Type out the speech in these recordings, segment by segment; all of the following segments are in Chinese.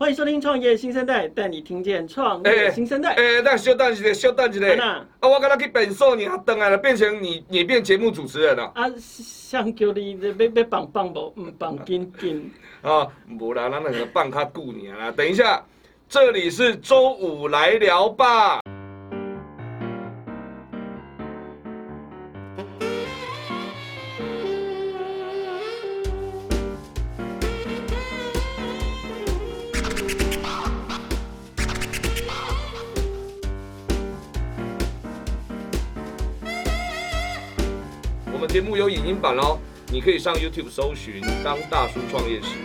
欢迎收听《创业新生代》，带你听见创业新生代。哎，那稍等一下，稍等一下。啊，我刚才去变数，你等来了，变成你，你变节目主持人了。啊，想叫你要要放放无，唔放紧紧。啊，无啦，咱那个放较久年啦。等一下，这里是周五来聊吧。音版哦，你可以上 YouTube 搜寻“当大叔创业时”，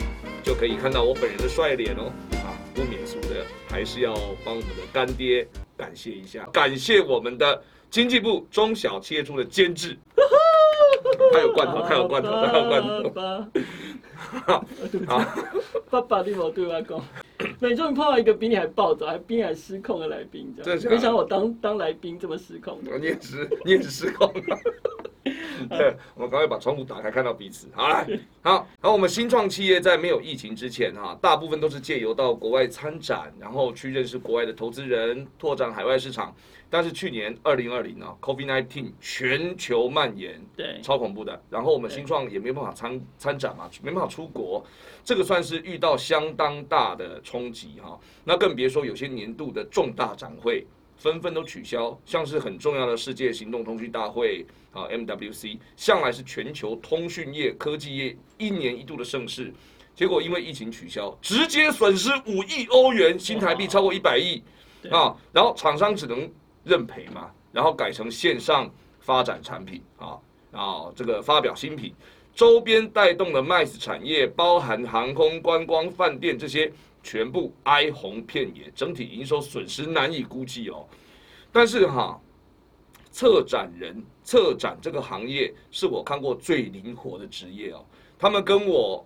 就可以看到我本人的帅脸哦。啊，不免俗的，还是要帮我们的干爹感谢一下，感谢我们的经济部中小企业处的监制。他有罐头，他有罐头，他有罐头。好，爸爸，你莫对我讲，每终于碰到一个比你还暴躁、还比你还失控的来宾，这样。没想到我当当来宾这么失控。你也是，你也是失控。对，我们赶快把窗户打开，看到彼此。好，来，好。然后我们新创企业在没有疫情之前，哈，大部分都是借由到国外参展，然后去认识国外的投资人，拓展海外市场。但是去年二零二零呢，COVID-19 全球蔓延，对，超恐怖的。然后我们新创也没办法参参展嘛，没办法出国，这个算是遇到相当大的冲击哈。那更别说有些年度的重大展会。纷纷都取消，像是很重要的世界行动通讯大会啊，MWC，向来是全球通讯业、科技业一年一度的盛事，结果因为疫情取消，直接损失五亿欧元，新台币超过一百亿。啊，然后厂商只能认赔嘛，然后改成线上发展产品啊，啊这个发表新品，周边带动的 MICE 产业，包含航空、观光、饭店这些。全部哀鸿遍野，整体营收损失难以估计哦。但是哈，策展人、策展这个行业是我看过最灵活的职业哦。他们跟我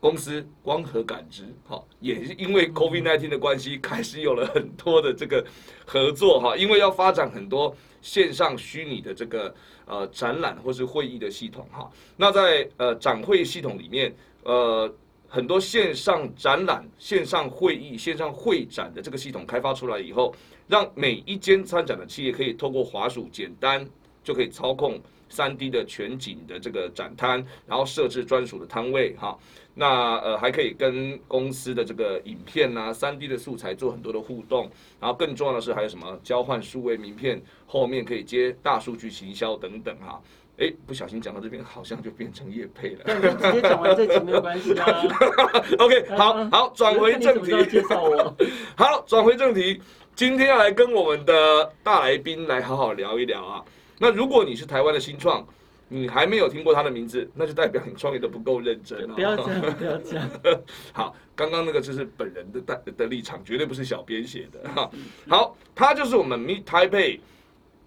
公司光合感知，哈，也是因为 COVID-19 的关系，开始有了很多的这个合作哈。因为要发展很多线上虚拟的这个呃展览或是会议的系统哈。那在呃展会系统里面，呃。很多线上展览、线上会议、线上会展的这个系统开发出来以后，让每一间参展的企业可以透过滑鼠简单就可以操控三 D 的全景的这个展摊，然后设置专属的摊位哈。那呃还可以跟公司的这个影片呐、三 D 的素材做很多的互动，然后更重要的是还有什么交换数位名片，后面可以接大数据行销等等哈。哎，不小心讲到这边，好像就变成叶配了。对，直接讲完这集没有关系啊。OK，好好转回正题。介绍我。好，转回正题，今天要来跟我们的大来宾来好好聊一聊啊。那如果你是台湾的新创，你还没有听过他的名字，那就代表你创业的不够认真啊。不要这样，不要这样。好，刚刚那个就是本人的的的立场，绝对不是小编写的哈。好，他就是我们 Meet Taipei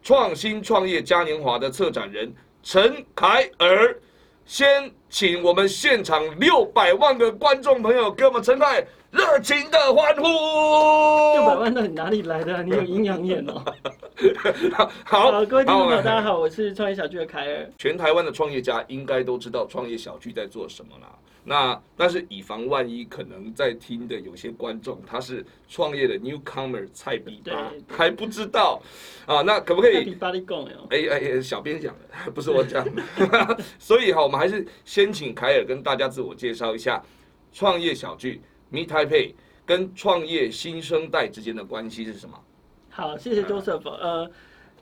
创新创业嘉年华的策展人。陈凯尔，先请我们现场六百万个观众朋友给我们陈凯热情的欢呼。六百万到底哪里来的？你有阴阳眼哦。好，各位听众朋友，大家好，我是创业小聚的凯尔。全台湾的创业家应该都知道创业小聚在做什么啦。那但是以防万一，可能在听的有些观众他是创业的 newcomer 菜比巴还不知道啊，那可不可以？比巴你讲哎哎，小编讲的，不是我讲的。所以哈，我们还是先请凯尔跟大家自我介绍一下创业小聚 Meet Taipei 跟创业新生代之间的关系是什么？好，谢谢 Joseph。呃，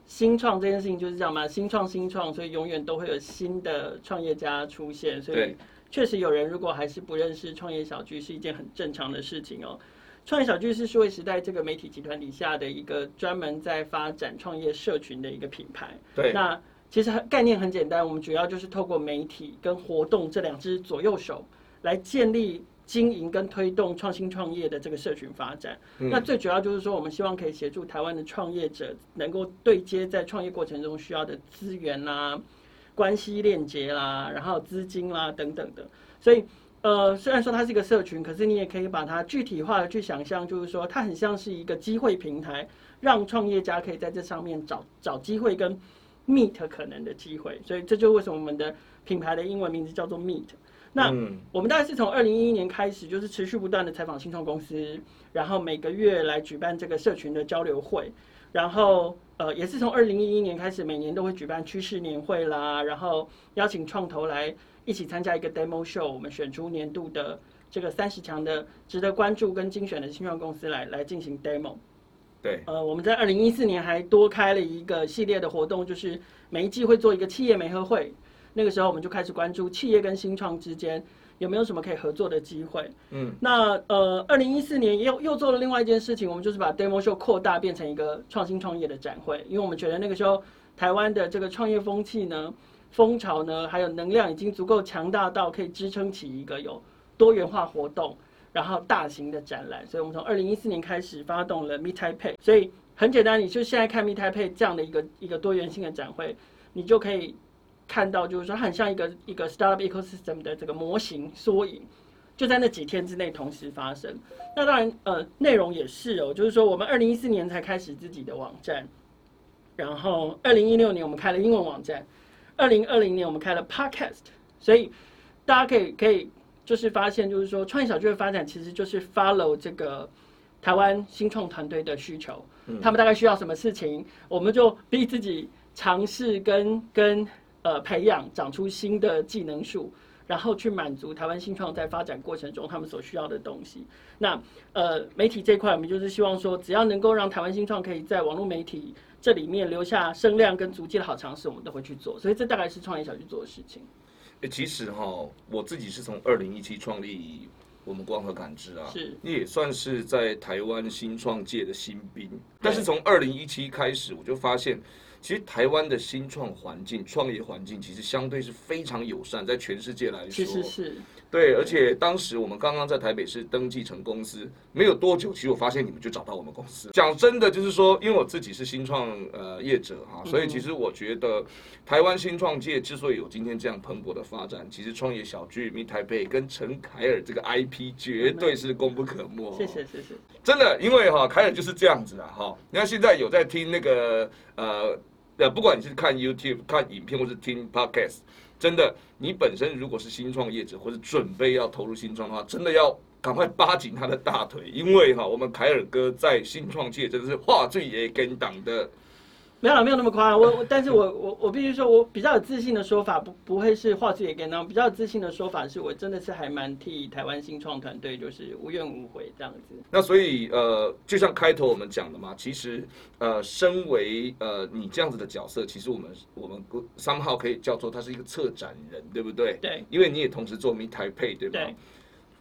新创这件事情就是这样嘛，新创新创，所以永远都会有新的创业家出现，所以。确实有人如果还是不认识创业小聚，是一件很正常的事情哦。创业小聚是数位时代这个媒体集团底下的一个专门在发展创业社群的一个品牌。对，那其实概念很简单，我们主要就是透过媒体跟活动这两只左右手，来建立经营跟推动创新创业的这个社群发展。那最主要就是说，我们希望可以协助台湾的创业者能够对接在创业过程中需要的资源啦。关系链接啦，然后资金啦等等的，所以呃，虽然说它是一个社群，可是你也可以把它具体化的去想象，就是说它很像是一个机会平台，让创业家可以在这上面找找机会跟 meet 可能的机会。所以这就为什么我们的品牌的英文名字叫做 meet。那我们大概是从二零一一年开始，就是持续不断的采访新创公司，然后每个月来举办这个社群的交流会，然后呃也是从二零一一年开始，每年都会举办趋势年会啦，然后邀请创投来一起参加一个 demo show，我们选出年度的这个三十强的值得关注跟精选的新创公司来来进行 demo。对，呃，我们在二零一四年还多开了一个系列的活动，就是每一季会做一个企业媒合会。那个时候我们就开始关注企业跟新创之间有没有什么可以合作的机会。嗯，那呃，二零一四年又又做了另外一件事情，我们就是把 Demo Show 扩大变成一个创新创业的展会，因为我们觉得那个时候台湾的这个创业风气呢、风潮呢，还有能量已经足够强大到可以支撑起一个有多元化活动，然后大型的展览。所以我们从二零一四年开始发动了 Meet Taipei。所以很简单，你就现在看 Meet Taipei 这样的一个一个多元性的展会，你就可以。看到就是说它，很像一个一个 startup ecosystem 的这个模型缩影，就在那几天之内同时发生。那当然，呃，内容也是哦，就是说，我们二零一四年才开始自己的网站，然后二零一六年我们开了英文网站，二零二零年我们开了 podcast。所以大家可以可以就是发现，就是说，创业小聚的发展其实就是 follow 这个台湾新创团队的需求，他们大概需要什么事情，我们就逼自己尝试跟跟。呃，培养长出新的技能树，然后去满足台湾新创在发展过程中他们所需要的东西。那呃，媒体这块，我们就是希望说，只要能够让台湾新创可以在网络媒体这里面留下声量跟足迹的好尝试，我们都会去做。所以这大概是创业小去做的事情。诶，其实哈，我自己是从二零一七创立我们光和感知啊，是也算是在台湾新创界的新兵。但是从二零一七开始，我就发现。其实台湾的新创环境、创业环境其实相对是非常友善，在全世界来说，其实是对。而且当时我们刚刚在台北市登记成公司没有多久，其实我发现你们就找到我们公司。讲真的，就是说，因为我自己是新创呃业者哈，所以其实我觉得台湾新创界之所以有今天这样蓬勃的发展，其实创业小聚、米台北跟陈凯尔这个 IP 绝对是功不可没。谢谢谢谢。真的，因为哈凯尔就是这样子啊哈。你看现在有在听那个呃。呃，不管你是看 YouTube 看影片，或是听 Podcast，真的，你本身如果是新创业者，或是准备要投入新创的话，真的要赶快扒紧他的大腿，因为哈，我们凯尔哥在新创界真的是话最也跟党的。没有了，没有那么夸张。我，但是我，我，我必须说，我比较有自信的说法，不，不会是话剧也跟当。比较有自信的说法是，我真的是还蛮替台湾新创团队，就是无怨无悔这样子。那所以，呃，就像开头我们讲的嘛，其实，呃，身为呃你这样子的角色，其实我们我们三号可以叫做他是一个策展人，对不对？对。因为你也同时做名台配，对吧？对。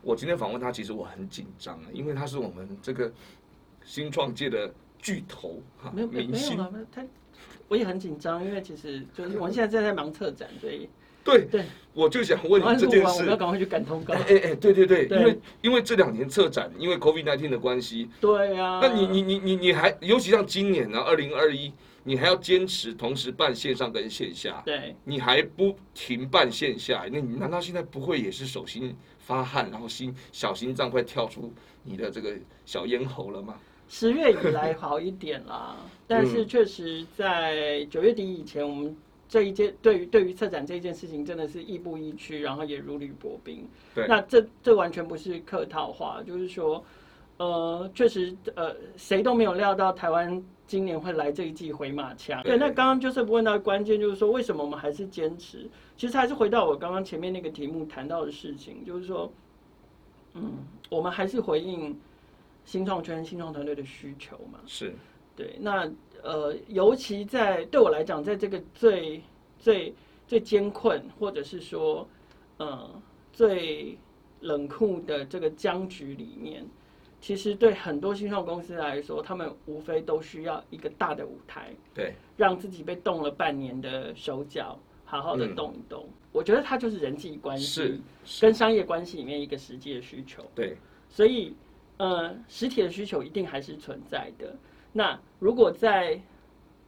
我今天访问他，其实我很紧张啊，因为他是我们这个新创界的。巨头哈，没有没有了，他我也很紧张，因为其实就是我们 现在正在忙策展，所以对对，我就想问你这件事，我要赶快去赶通告。哎哎，对对对，因为因为这两年策展，因为 COVID nineteen 的关系，对呀，那你你你你你还，尤其像今年呢，二零二一，你还要坚持同时办线上跟线下，对，你还不停办线下，那你难道现在不会也是手心发汗，然后心小心脏快跳出你的这个小咽喉了吗？十月以来好一点啦，但是确实在九月底以前，我们这一件对于对于策展这件事情真的是亦步亦趋，然后也如履薄冰。对，那这这完全不是客套话，就是说，呃，确实，呃，谁都没有料到台湾今年会来这一季回马枪。对，那刚刚就是问到关键，就是说为什么我们还是坚持？其实还是回到我刚刚前面那个题目谈到的事情，就是说，嗯，我们还是回应。新创圈、新创团队的需求嘛，是对。那呃，尤其在对我来讲，在这个最最最艰困，或者是说呃最冷酷的这个僵局里面，其实对很多新创公司来说，他们无非都需要一个大的舞台，对，让自己被冻了半年的手脚好好的动一动。我觉得它就是人际关系跟商业关系里面一个实际的需求。对，所以。呃，实体的需求一定还是存在的。那如果在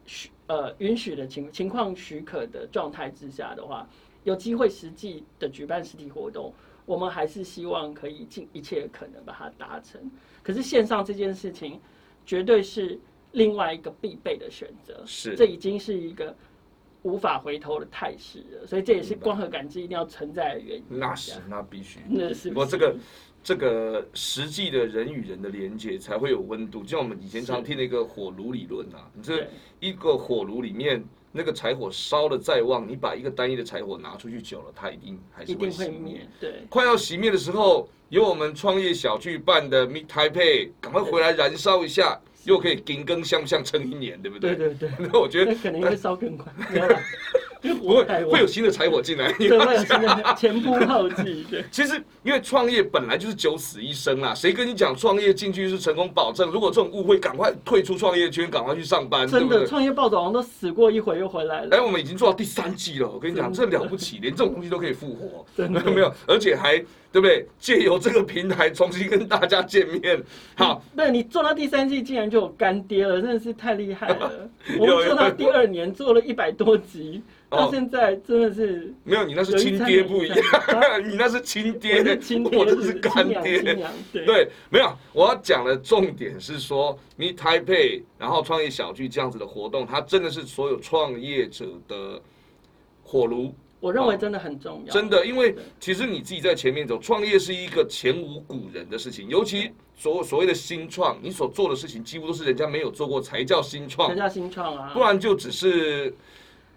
许呃允许的情情况许可的状态之下的话，有机会实际的举办实体活动，我们还是希望可以尽一切可能把它达成。可是线上这件事情，绝对是另外一个必备的选择。是，这已经是一个无法回头的态势了，所以这也是光和感知一定要存在的原因。那是那必须。那是不过这个这个实际的人与人的连接才会有温度，就像我们以前常听的一个火炉理论啊，你这一个火炉里面那个柴火烧的再旺，你把一个单一的柴火拿出去久了，它一定还是会熄灭。。对，快要熄灭的时候，有我们创业小聚办的 Meet Taipei，赶快回来燃烧一下，又可以顶更相向撑一年，对不对对？对对，那我觉得那可能会烧更快，会会有新的柴火进来，你对，会有新的前仆后继，对。其实，因为创业本来就是九死一生啦，谁跟你讲创业进去是成功保证？如果这种误会，赶快退出创业圈，赶快去上班，真的？创业暴走王都死过一回又回来了，哎，我们已经做到第三季了，我跟你讲，这了不起，连这种东西都可以复活，真的 没有，而且还对不对？借由这个平台重新跟大家见面，好，对你做到第三季竟然就有干爹了，真的是太厉害了。有 我们做到第二年做了一百多集，哦。到现在真的是没有，你那是亲爹不一样，你那是亲爹亲，爹，我这是干爹。对。对，没有，我要讲的重点是说，Meet Taipei，然后创业小聚这样子的活动，它真的是所有创业者的火炉，我认为真的很重要，真的，因为其实你自己在前面走，创业是一个前无古人的事情，尤其所所谓的新创，你所做的事情几乎都是人家没有做过才叫新创才，叫新创啊不，然就只是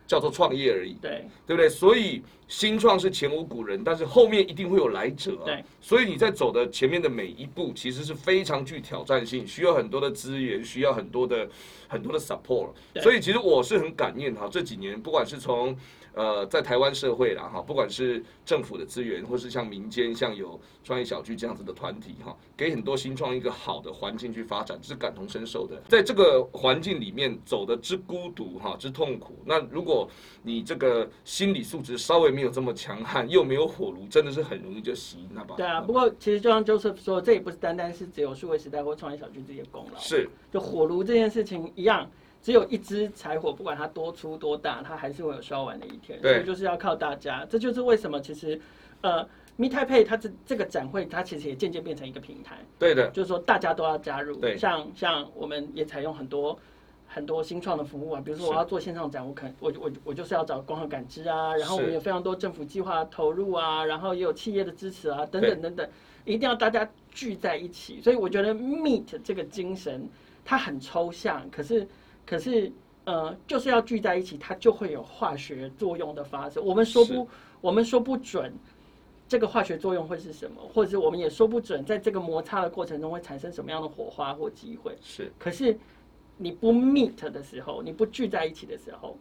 叫做创业而已。对对不对？所以新创是前无古人，但是后面一定会有来者、啊。对，所以你在走的前面的每一步，其实是非常具挑战性，需要很多的资源，需要很多的很多的 support。所以其实我是很感念哈，这几年不管是从呃在台湾社会啦哈，不管是政府的资源，或是像民间像有创业小聚这样子的团体哈，给很多新创一个好的环境去发展，是感同身受的。在这个环境里面走的之孤独哈，之痛苦。那如果你这个心理素质稍微没有这么强悍，又没有火炉，真的是很容易就熄那把。对啊。不过其实就像 Joseph 说，这也不是单单是只有数位时代或创业小聚这些功劳，是就火炉这件事情一样，只有一支柴火，不管它多粗多大，它还是会有烧完的一天。对所以就是要靠大家，这就是为什么其实呃。Meet Taipei 它这这个展会，它其实也渐渐变成一个平台，对的，就是说大家都要加入。对像像我们也采用很多很多新创的服务啊，比如说我要做线上展，我可能我我我就是要找光合感知啊，然后我们有非常多政府计划投入啊，然后也有企业的支持啊，等等等等，一定要大家聚在一起。所以我觉得 Meet 这个精神，它很抽象，可是可是呃，就是要聚在一起，它就会有化学作用的发生。我们说不，我们说不准。这个化学作用会是什么，或者是我们也说不准，在这个摩擦的过程中会产生什么样的火花或机会。是可是你不 meet 的时候，你不聚在一起的时候，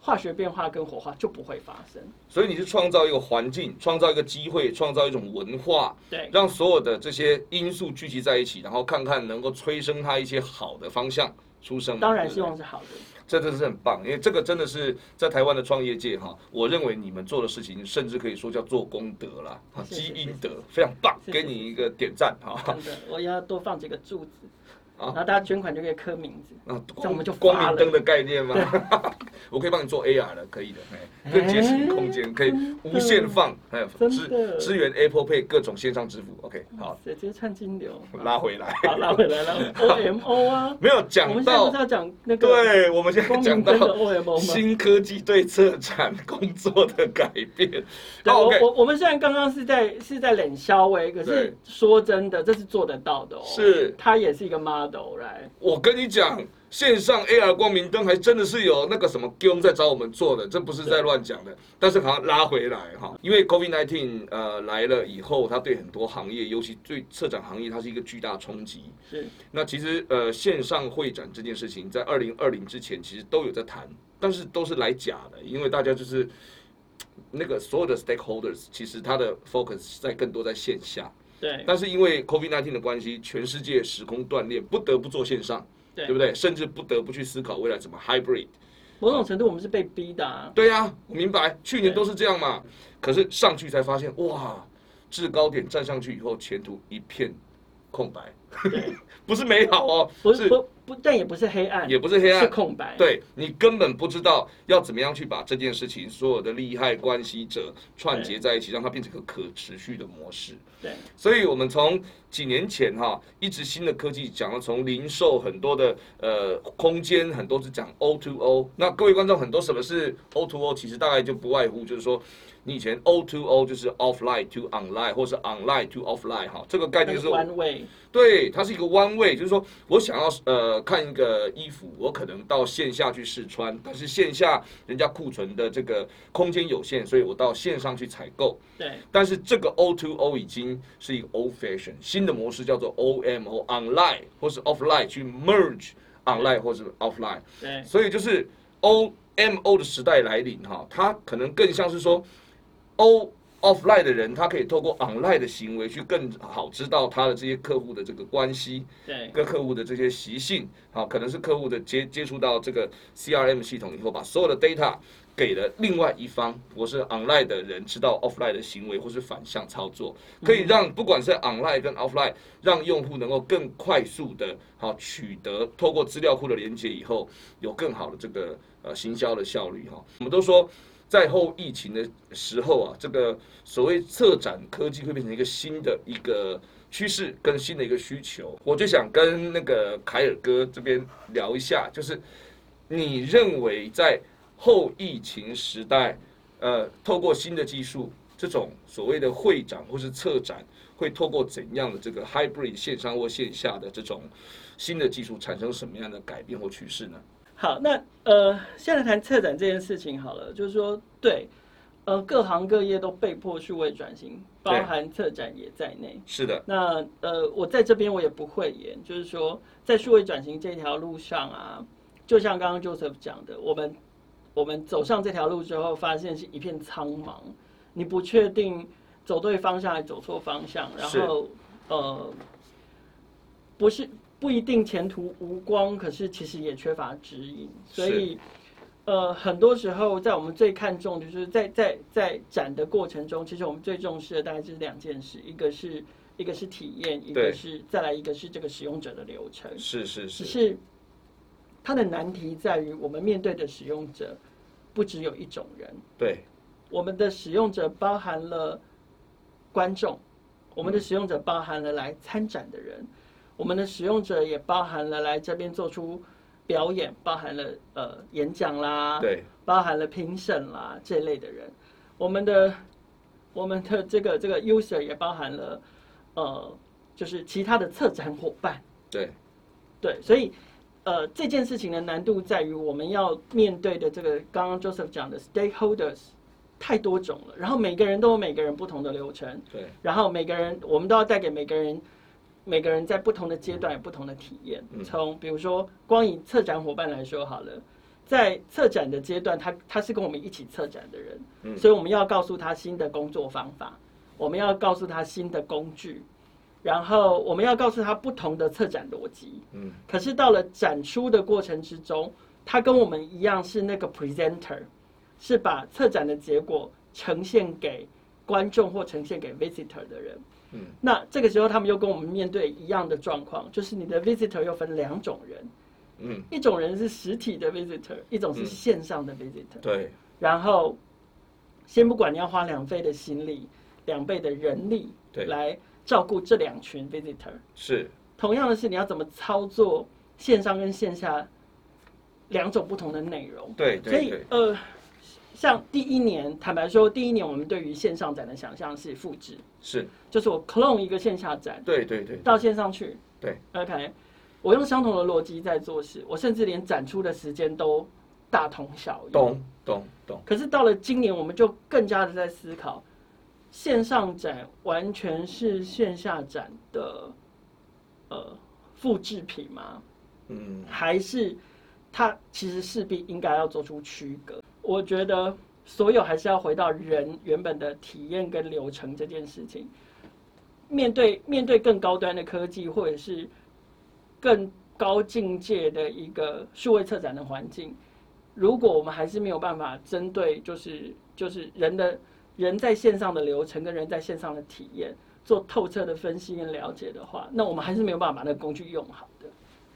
化学变化跟火花就不会发生。所以你是创造一个环境，创造一个机会，创造一种文化，对让所有的这些因素聚集在一起，然后看看能够催生它一些好的方向出生。当然希望是好的。这真的是很棒，因为这个真的是在台湾的创业界哈，我认为你们做的事情，甚至可以说叫做功德啦，哈，是是积阴德，非常棒，给你一个点赞哈。真的，我要多放几个柱子，好然后大家捐款就可以刻名字。啊，这样我们就光明灯的概念吗？我可以帮你做 AR 的，可以的，哎，更节省空间，可以无限放，还有支支援 Apple Pay 各种线上支付。OK，好，直接串金流，拉回来。好拉回来了。O M O 啊，没有讲到们现在不是，要讲那个对，我们现在讲到 O M O？新科技对策展工作的改变。对，好我我我们虽然刚刚是在是在冷消微，可是说真的，这是做得到的哦。是它也是一个 model 来。我跟你讲，线上 AR 光明灯还真的是有那个什么 g 在找我们做的，这不是在乱讲的。但是好像拉回来哈，因为 COVID-19 呃来了以后，它对很多行业，尤其对策展行业，它是一个巨大冲击。是那其实呃线上会展这件事情，在二零二零之前其实都有在谈，但是都是来假的，因为大家就是那个所有的 stakeholders，其实它的 focus 在更多在线下。对但是因为 COVID-19 的关系，全世界时空断裂，不得不做线上，对对不对？甚至不得不去思考未来怎么 hybrid。某种程度我们是被逼的、啊。对呀、我明白，去年都是这样嘛。可是上去才发现，哇，制高点站上去以后，前途一片空白。对，不是美好哦，不是不不，但也不是黑暗，也不是黑暗，是空白。对你根本不知道要怎么样去把这件事情所有的利害关系者串结在一起，让它变成一个可持续的模式。对，所以我们从几年前哈，一直新的科技讲了，从零售很多的呃空间，很多是讲 O to O。那各位观众，很多什么是 O to O？其实大概就不外乎就是说。你以前 O to O 就是 offline to online，或是 online to offline 哈，这个概念是 one way。对，它是一个 one way，就是说我想要呃看一个衣服，我可能到线下去试穿，但是线下人家库存的这个空间有限，所以我到线上去采购。对。但是这个 O to O 已经是一个 old fashion，新的模式叫做 O M O online 或是 offline 去 merge online 或是 offline。对。所以就是 O M O 的时代来临哈，它可能更像是说。O offline 的人，他可以透过 online 的行为去更好知道他的这些客户的这个关系，对，跟客户的这些习性，好，可能是客户的接接触到这个 CRM 系统以后，把所有的 data 给了另外一方。我是 online 的人，知道 offline 的行为或是反向操作，可以让不管是 online 跟 offline，让用户能够更快速的，好取得透过资料库的连接以后，有更好的这个呃行销的效率哈。我们都说。在后疫情的时候啊，这个所谓策展科技会变成一个新的一个趋势，跟新的一个需求。我就想跟那个凯尔哥这边聊一下，就是你认为在后疫情时代，呃，透过新的技术，这种所谓的会展或是策展，会透过怎样的这个 hybrid 线上或线下的这种新的技术，产生什么样的改变或趋势呢？好，那呃，现在谈策展这件事情好了，就是说，对，呃，各行各业都被迫数位转型，包含策展也在内。是的。那呃，我在这边我也不会言，就是说，在数位转型这条路上啊，就像刚刚 Joseph 讲的，我们我们走上这条路之后，发现是一片苍茫，你不确定走对方向还走错方向，然后呃，不是。不一定前途无光，可是其实也缺乏指引，所以，呃，很多时候在我们最看重，就是在在在展的过程中，其实我们最重视的大概就是两件事，一个是一个是体验，一个是再来一个是这个使用者的流程。是是是。只是它的难题在于，我们面对的使用者不只有一种人。对。我们的使用者包含了观众，我们的使用者包含了来参展的人。我们的使用者也包含了来这边做出表演，包含了呃演讲啦，对，包含了评审啦这类的人。我们的我们的这个这个 user 也包含了呃，就是其他的策展伙伴。对，对，所以呃这件事情的难度在于我们要面对的这个刚刚 Joseph 讲的 stakeholders 太多种了，然后每个人都有每个人不同的流程。对，然后每个人我们都要带给每个人。每个人在不同的阶段有不同的体验。从比如说，光以策展伙伴来说好了，在策展的阶段，他他是跟我们一起策展的人，所以我们要告诉他新的工作方法，我们要告诉他新的工具，然后我们要告诉他不同的策展逻辑。嗯，可是到了展出的过程之中，他跟我们一样是那个 presenter，是把策展的结果呈现给观众或呈现给 visitor 的人。嗯，那这个时候他们又跟我们面对一样的状况，就是你的 visitor 又分两种人，嗯，一种人是实体的 visitor，一种是线上的 visitor。对。然后，先不管你要花两倍的心力、两倍的人力，对，来照顾这两群 visitor。是。同样的是，你要怎么操作线上跟线下两种不同的内容？对，所以呃。像第一年，坦白说，第一年我们对于线上展的想象是复制，是，就是我 clone 一个线下展，对对对，到线上去，对，OK，我用相同的逻辑在做事，我甚至连展出的时间都大同小异，懂懂懂。可是到了今年，我们就更加的在思考，线上展完全是线下展的呃复制品吗？嗯，还是它其实势必应该要做出区隔。我觉得所有还是要回到人原本的体验跟流程这件事情。面对面对更高端的科技，或者是更高境界的一个数位策展的环境，如果我们还是没有办法针对，就是就是人的人在线上的流程跟人在线上的体验，做透彻的分析跟了解的话，那我们还是没有办法把那个工具用好的。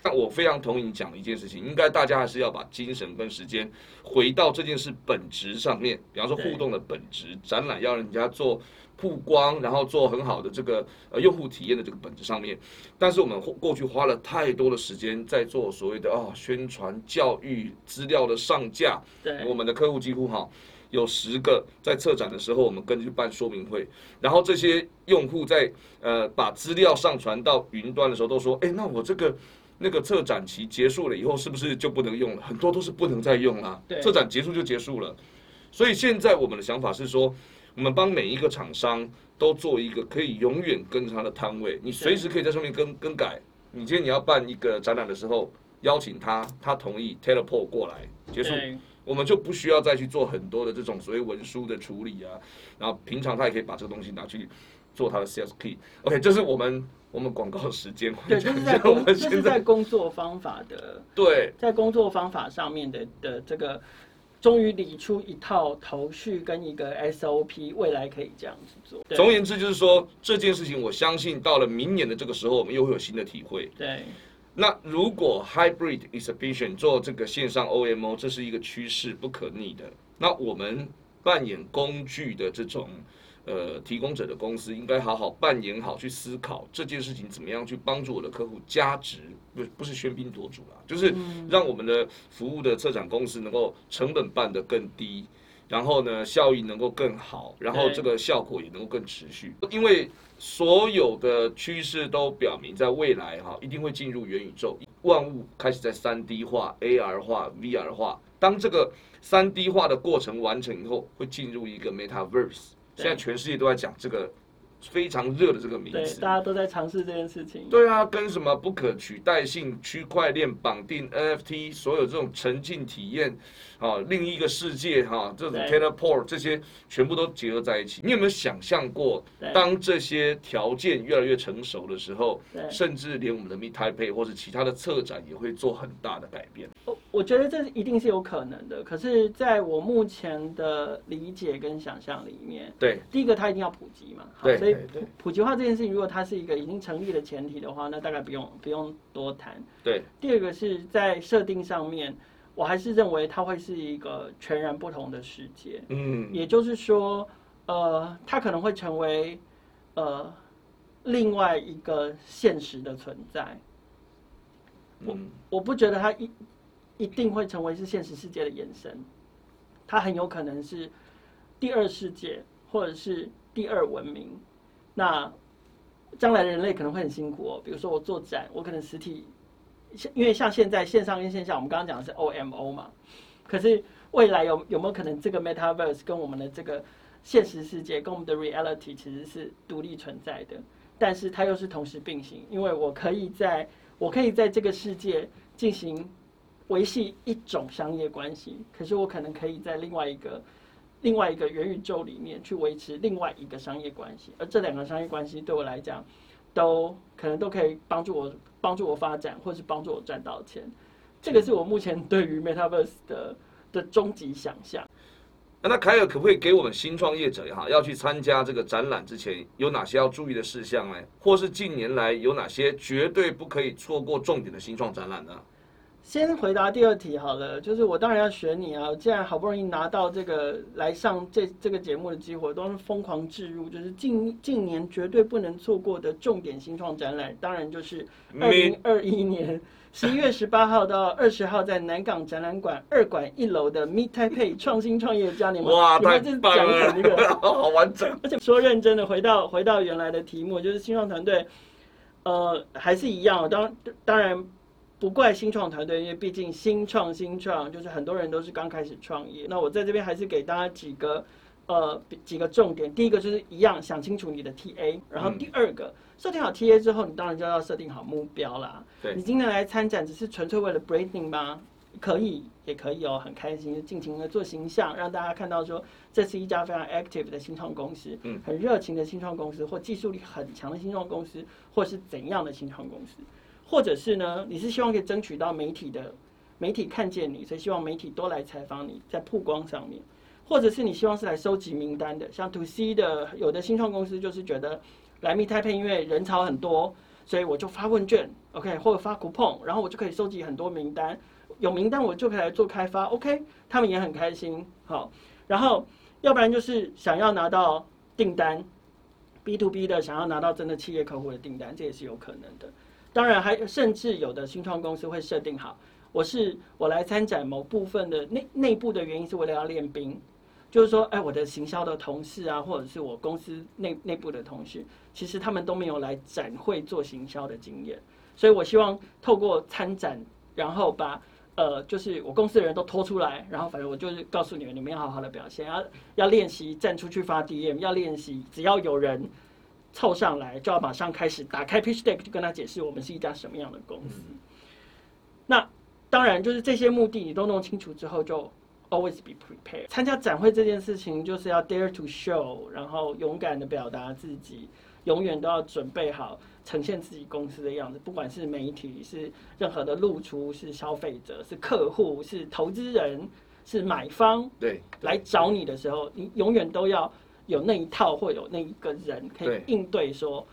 那我非常同意你讲的一件事情，应该大家还是要把精神跟时间回到这件事本质上面。比方说互动的本质，展览要人家做曝光，然后做很好的这个呃用户体验的这个本质上面。但是我们过去花了太多的时间在做所谓的啊宣传、教育、资料的上架。对，我们的客户几乎哈有十个在策展的时候，我们跟去办说明会，然后这些用户在呃把资料上传到云端的时候，都说：哎，那我这个。那个策展期结束了以后，是不是就不能用了？很多都是不能再用了。策展结束就结束了。所以现在我们的想法是说，我们帮每一个厂商都做一个可以永远跟他的摊位，你随时可以在上面更更改。你今天你要办一个展览的时候，邀请他，他同意 teleport 过来结束，我们就不需要再去做很多的这种所谓文书的处理啊。然后平常他也可以把这个东西拿去做他的 sales key。OK，这是我们。我们广告时间，对，就是在工，这是在工作方法的，对，在工作方法上面的的这个，终于理出一套头绪跟一个 SOP，未来可以这样子做。总而言之，就是说这件事情，我相信到了明年的这个时候，我们又会有新的体会。对，那如果 Hybrid Exhibition 做这个线上 OMO，这是一个趋势，不可逆的。那我们扮演工具的这种。呃，提供者的公司应该好好扮演好，去思考这件事情怎么样去帮助我的客户加值，不不是喧宾夺主啦，就是让我们的服务的策展公司能够成本办得更低，然后呢效益能够更好，然后这个效果也能够更持续。因为所有的趋势都表明，在未来哈一定会进入元宇宙，万物开始在三 D 化、AR 化、VR 化。当这个三 D 化的过程完成以后，会进入一个 Metaverse。现在全世界都在讲这个非常热的这个名词，大家都在尝试这件事情。对啊，跟什么不可取代性区块链绑定 NFT，所有这种沉浸体验，啊，另一个世界哈，这种 teleport 这些全部都结合在一起。你有没有想象过，当这些条件越来越成熟的时候，甚至连我们的 Meet Taipei 或者其他的策展也会做很大的改变？我觉得这一定是有可能的，可是在我目前的理解跟想象里面，对，第一个它一定要普及嘛，对，所以普普及化这件事情，如果它是一个已经成立的前提的话，那大概不用不用多谈。对，第二个是在设定上面，我还是认为它会是一个全然不同的世界，嗯，也就是说，呃，它可能会成为呃另外一个现实的存在。我我不觉得它一。一定会成为是现实世界的延伸，它很有可能是第二世界或者是第二文明。那将来人类可能会很辛苦哦。比如说我做展，我可能实体，因为像现在线上跟线下，我们刚刚讲的是 OMO 嘛。可是未来有有没有可能这个 Metaverse 跟我们的这个现实世界跟我们的 Reality 其实是独立存在的？但是它又是同时并行，因为我可以在我可以在这个世界进行。维系一种商业关系，可是我可能可以在另外一个另外一个元宇宙里面去维持另外一个商业关系，而这两个商业关系对我来讲，都可能都可以帮助我帮助我发展，或是帮助我赚到钱。这个是我目前对于 Metaverse 的的终极想象。那凯尔可不可以给我们新创业者哈要去参加这个展览之前有哪些要注意的事项呢？或是近年来有哪些绝对不可以错过重点的新创展览呢？先回答第二题好了，就是我当然要选你啊！既然好不容易拿到这个来上这这个节目的机会，都是疯狂置入，就是近近年绝对不能错过的重点新创展览，当然就是二零二一年十一月十八号到二十号在南港展览馆二馆一楼的 Meet Taipei 创新创业嘉年华。哇，太棒了！好完整。而且说认真的，回到回到原来的题目，就是新创团队，呃，还是一样，当当然。不怪新创团队，因为毕竟新创新创就是很多人都是刚开始创业。那我在这边还是给大家几个呃几个重点。第一个就是一样想清楚你的 TA，然后第二个设定好 TA 之后，你当然就要设定好目标啦。对你今天来参展只是纯粹为了 branding 吗？可以，也可以哦，很开心，就尽情的做形象，让大家看到说这是一家非常 active 的新创公司，嗯，很热情的新创公司，或技术力很强的新创公司，或是怎样的新创公司。或者是呢？你是希望可以争取到媒体的媒体看见你，所以希望媒体多来采访你，在曝光上面；或者是你希望是来收集名单的，像 To C 的有的新创公司就是觉得来密太配，因为人潮很多，所以我就发问卷，OK，或者发 coupon，然后我就可以收集很多名单，有名单我就可以来做开发，OK，他们也很开心，好，然后要不然就是想要拿到订单，B to B 的想要拿到真的企业客户的订单，这也是有可能的。当然还甚至有的新创公司会设定好，我是我来参展某部分的内内部的原因是为了要练兵。就是说，哎，我的行销的同事啊，或者是我公司内内部的同事，其实他们都没有来展会做行销的经验，所以我希望透过参展，然后把呃，就是我公司的人都拖出来，然后反正我就是告诉你们，你们要好好的表现，要要练习站出去发 DM，要练习，只要有人凑上来，就要马上开始打开 pitch deck，就跟他解释我们是一家什么样的公司。那当然，就是这些目的你都弄清楚之后就。Always be prepared。参加展会这件事情，就是要 dare to show，然后勇敢的表达自己，永远都要准备好呈现自己公司的样子。不管是媒体，是任何的露出，是消费者，是客户，是投资人，是买方，对，来找你的时候，你永远都要有那一套，或有那一个人可以应对说。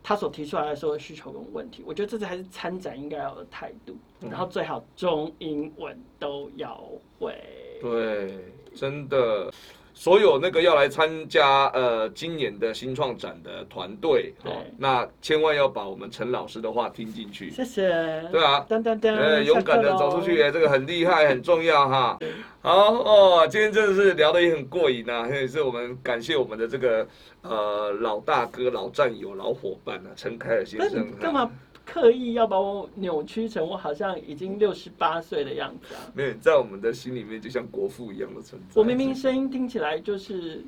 他所提出来的所有需求跟问题，我觉得这才是参展应该要的态度。然后最好中英文都要会。对，真的。所有那个要来参加呃今年的新创展的团队，好，那千万要把我们陈老师的话听进去。谢谢。对啊，噔噔噔，呃，勇敢的走出去，这个很厉害，很重要哈。好哦，今天真的是聊得也很过瘾呐，也是我们感谢我们的这个呃老大哥、老战友、老伙伴啊，陈凯尔先生。干嘛？刻意要把我扭曲成我好像已经六十八岁的样子啊！没有，在我们的心里面就像国父一样的存在。我明明声音听起来就是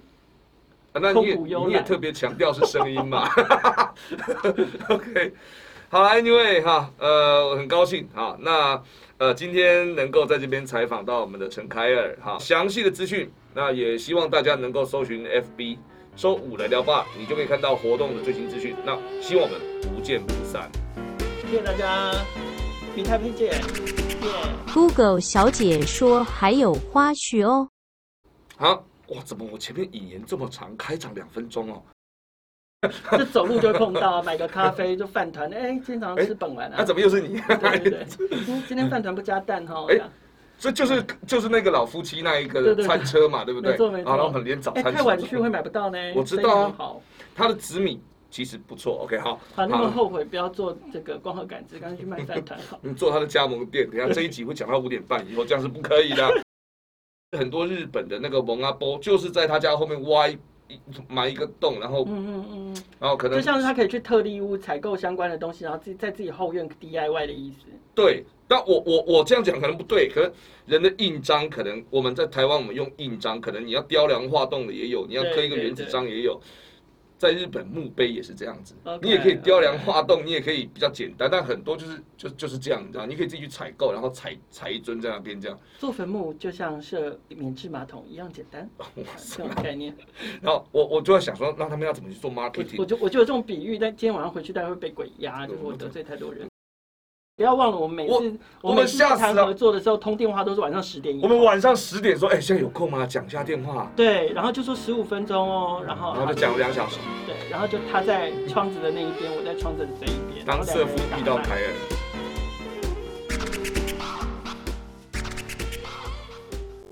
啊，那你也你也特别强调是声音嘛？OK，好来，Anyway 哈，呃，很高兴哈，那呃今天能够在这边采访到我们的陈凯尔哈，详细的资讯，那也希望大家能够搜寻 FB 收五来聊吧，你就可以看到活动的最新资讯。那希望我们不见不散。谢谢大家，米太佩姐。Google 小姐说还有花絮哦。啊，哇，怎么我前面引言这么长，开场两分钟哦？就走路就会碰到，买个咖啡就饭团，哎，今天早上吃本丸啊？那怎么又是你？对对对，今天饭团不加蛋哈。哎，这就是就是那个老夫妻那一个餐车嘛，对不对？没错没错。然后我们连早餐太晚去会买不到呢。我知道啊。好，他的紫米。其实不错，OK，好。好，那么后悔不要做这个光合感知，赶紧去卖饭团好。你做他的加盟店，等下这一集会讲到五点半以后，这样是不可以的。很多日本的那个蒙阿波，就是在他家后面挖一埋一个洞，然后嗯嗯嗯，然后可能就像是他可以去特例屋采购相关的东西，然后自己在自己后院 DIY 的意思。对，但我我我这样讲可能不对，可能人的印章可能我们在台湾我们用印章，可能你要雕梁画栋的也有，你要刻一个原子章也有。在日本墓碑也是这样子，你也可以雕梁画栋，你也可以比较简单，但很多就是就就是这样，你知道，你可以自己去采购，然后采采一尊在那边这样。做坟墓就像设免治马桶一样简单，这种概念。然后我我就在想说，让他们要怎么去做 marketing？我就我就有这种比喻，但今天晚上回去大概会被鬼压，就是我得罪太多人。不要忘了，我们每次我们下谈合作的时候通电话都是晚上十点。我们晚上十点说，哎，现在有空吗？讲一下电话。对，然后就说十五分钟哦，然后然后就讲了两小时。对，然后就他在窗子的那一边，我在窗子的这一边。当色夫遇到凯尔。